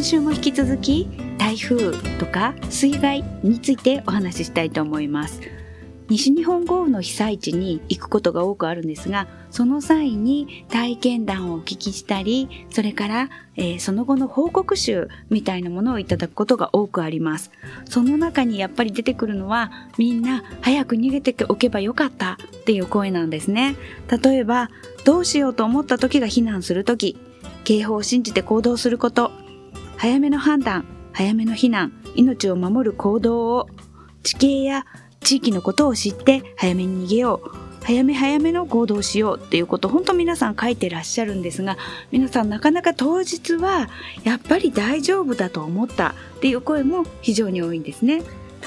今週も引き続き台風とか水害についてお話ししたいと思います。西日本豪雨の被災地に行くことが多くあるんですがその際に体験談をお聞きしたりそれから、えー、その後の報告集みたいなものをいただくことが多くあります。その中にやっぱり出てくるのはみんな早く逃げておけばよかったっていう声なんですね。例えばどうしようと思った時が避難する時警報を信じて行動すること。早めの判断早めの避難命を守る行動を地形や地域のことを知って早めに逃げよう早め早めの行動をしようっていうこと本当皆さん書いてらっしゃるんですが皆さんなかなか当日はやっぱり大丈夫だと思ったっていう声も非常に多いんですね。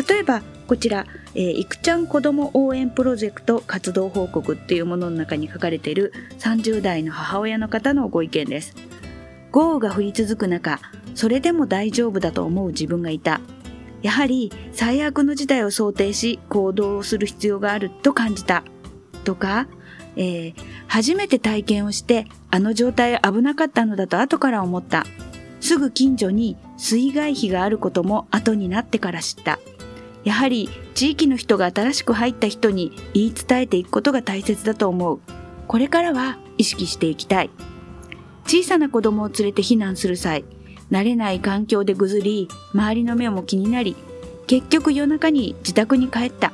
例えばこちら、えー、いくちゃん子ども応援プロジェクト活動報告っていうものの中に書かれている30代の母親の方のご意見です。豪雨が降り続く中それでも大丈夫だと思う自分がいた。やはり最悪の事態を想定し行動をする必要があると感じた。とか、えー、初めて体験をしてあの状態危なかったのだと後から思った。すぐ近所に水害碑があることも後になってから知った。やはり地域の人が新しく入った人に言い伝えていくことが大切だと思う。これからは意識していきたい。小さな子供を連れて避難する際慣れない環境でぐずり周りの目も気になり結局夜中に自宅に帰った。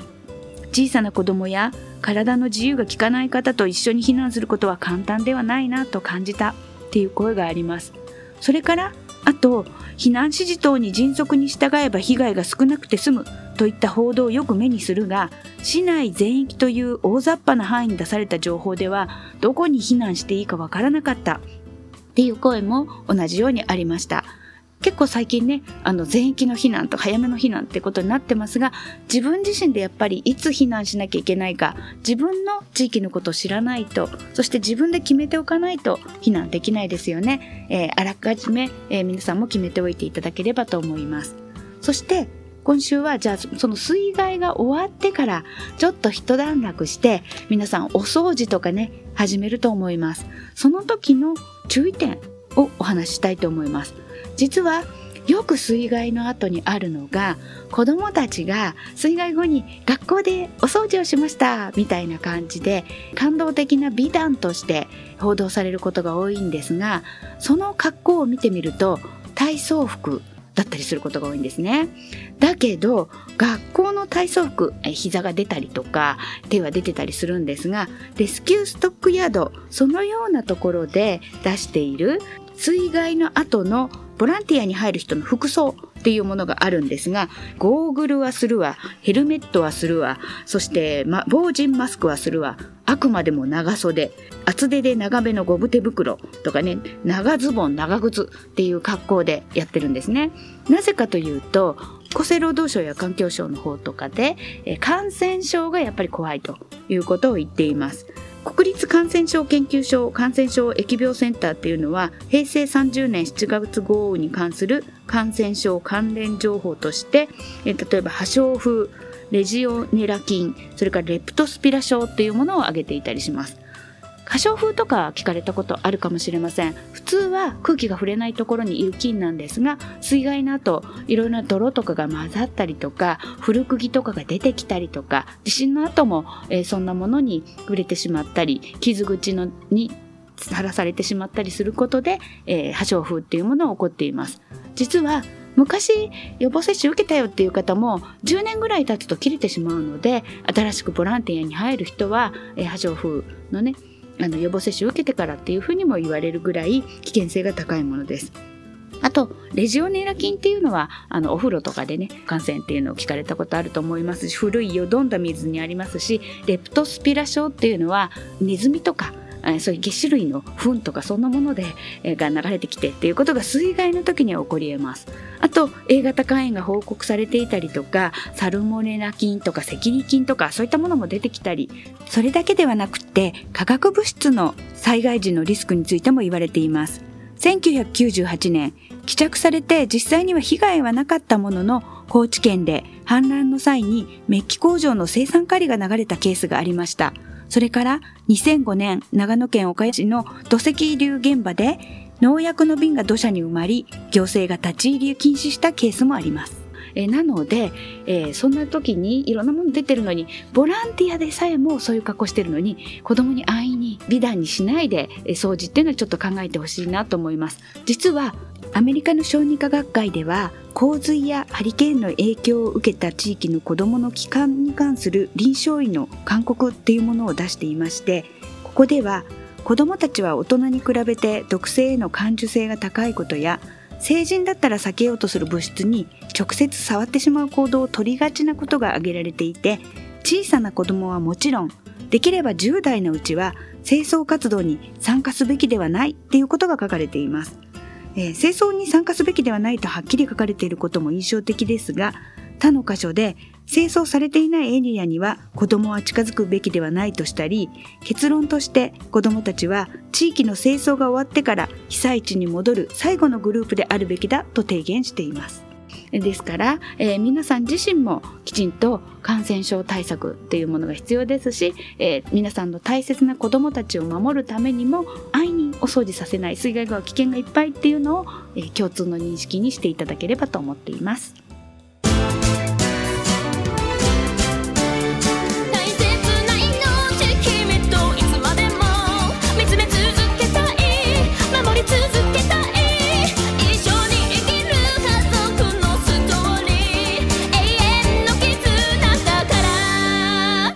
小さな子供や体の自由が利かない方と一緒に避難することは簡単ではないなと感じた。っていう声があります。それからあと避難指示等に迅速に従えば被害が少なくて済む。といった報道をよく目にするが市内全域という大雑把な範囲に出された情報ではどこに避難していいかわからなかった。っていう声も同じようにありました。結構最近ね、あの全域の避難と早めの避難ってことになってますが、自分自身でやっぱりいつ避難しなきゃいけないか、自分の地域のことを知らないと、そして自分で決めておかないと避難できないですよね。えー、あらかじめ、えー、皆さんも決めておいていただければと思います。そして、今週はじゃあその水害が終わってからちょっと一段落して皆さんお掃除とかね始めると思いますその時の注意点をお話ししたいと思います実はよく水害の後にあるのが子どもたちが水害後に学校でお掃除をしましたみたいな感じで感動的な美談として報道されることが多いんですがその格好を見てみると体操服だったりすることが多いんですね。だけど学校の体操服膝が出たりとか手は出てたりするんですがレスキューストックヤードそのようなところで出している水害の後のボランティアに入る人の服装っていうものがあるんですが、ゴーグルはするわ、ヘルメットはするわ、そして、ま、防塵マスクはするわ、あくまでも長袖、厚手で長めのゴム手袋とかね、長ズボン、長靴っていう格好でやってるんですね。なぜかというと、厚生労働省や環境省の方とかで、え感染症がやっぱり怖いということを言っています。国立感染症研究所感染症疫病センターっていうのは平成30年7月豪雨に関する感染症関連情報として例えば破傷風レジオネラ菌それからレプトスピラ症というものを挙げていたりします。過小風とか聞かれたことあるかもしれません。普通は空気が触れないところにいる菌なんですが水害の後いろいろな泥とかが混ざったりとか古釘とかが出てきたりとか地震の後も、えー、そんなものに触れてしまったり傷口のにさらされてしまったりすることで、えー、破傷風っていうものが起こっています。実は昔予防接種受けたよっていう方も10年ぐらい経つと切れてしまうので新しくボランティアに入る人は、えー、破傷風のねあの予防接種を受けてからっていうふうにも言われるぐらい危険性が高いものです。あと、レジオネラ菌っていうのは、あの、お風呂とかでね、感染っていうのを聞かれたことあると思いますし、古いよどんだ水にありますし、レプトスピラ症っていうのは、ネズミとか、そういう下種類の糞とかそんなもので、えが流れてきてっていうことが水害の時には起こり得ます。あと A 型肝炎が報告されていたりとかサルモネラ菌とか赤痢菌とかそういったものも出てきたりそれだけではなくて化学物質の災害時のリスクについても言われています。1998年帰着されて実際には被害はなかったものの高知県で氾濫の際にメッキ工場の生産カリが流れたケースがありました。それから2005年長野県岡谷市の土石流現場で農薬の瓶が土砂に埋まり行政が立ち入りを禁止したケースもあります。えなので、えー、そんな時にいろんなもの出てるのにボランティアでさえもそういう格好してるのに子供に安易に美談にしないで、え掃除っていうのはちょっと考えてほしいなと思います。実はアメリカの小児科学会では洪水やハリケーンの影響を受けた地域の子どもの帰還に関する臨床医の勧告っていうものを出していましてここでは子どもたちは大人に比べて毒性への感受性が高いことや成人だったら避けようとする物質に直接触ってしまう行動を取りがちなことが挙げられていて小さな子どもはもちろんできれば10代のうちは清掃活動に参加すべきではないっていうことが書かれています。えー、清掃に参加すべきではないとはっきり書かれていることも印象的ですが他の箇所で清掃されていないエリアには子どもは近づくべきではないとしたり結論として子どもたちは地域の清掃が終わってから被災地に戻る最後のグループであるべきだと提言しています。ですから、えー、皆さん自身もきちんと感染症対策っていうものが必要ですし、えー、皆さんの大切な子どもたちを守るためにも安易にお掃除させない水害が危険がいっぱいっていうのを、えー、共通の認識にしていただければと思っています。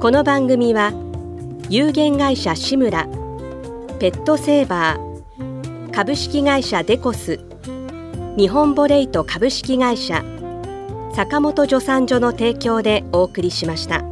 この番組は有限会社志村ペットセーバー株式会社デコス日本ボレイト株式会社坂本助産所の提供でお送りしました。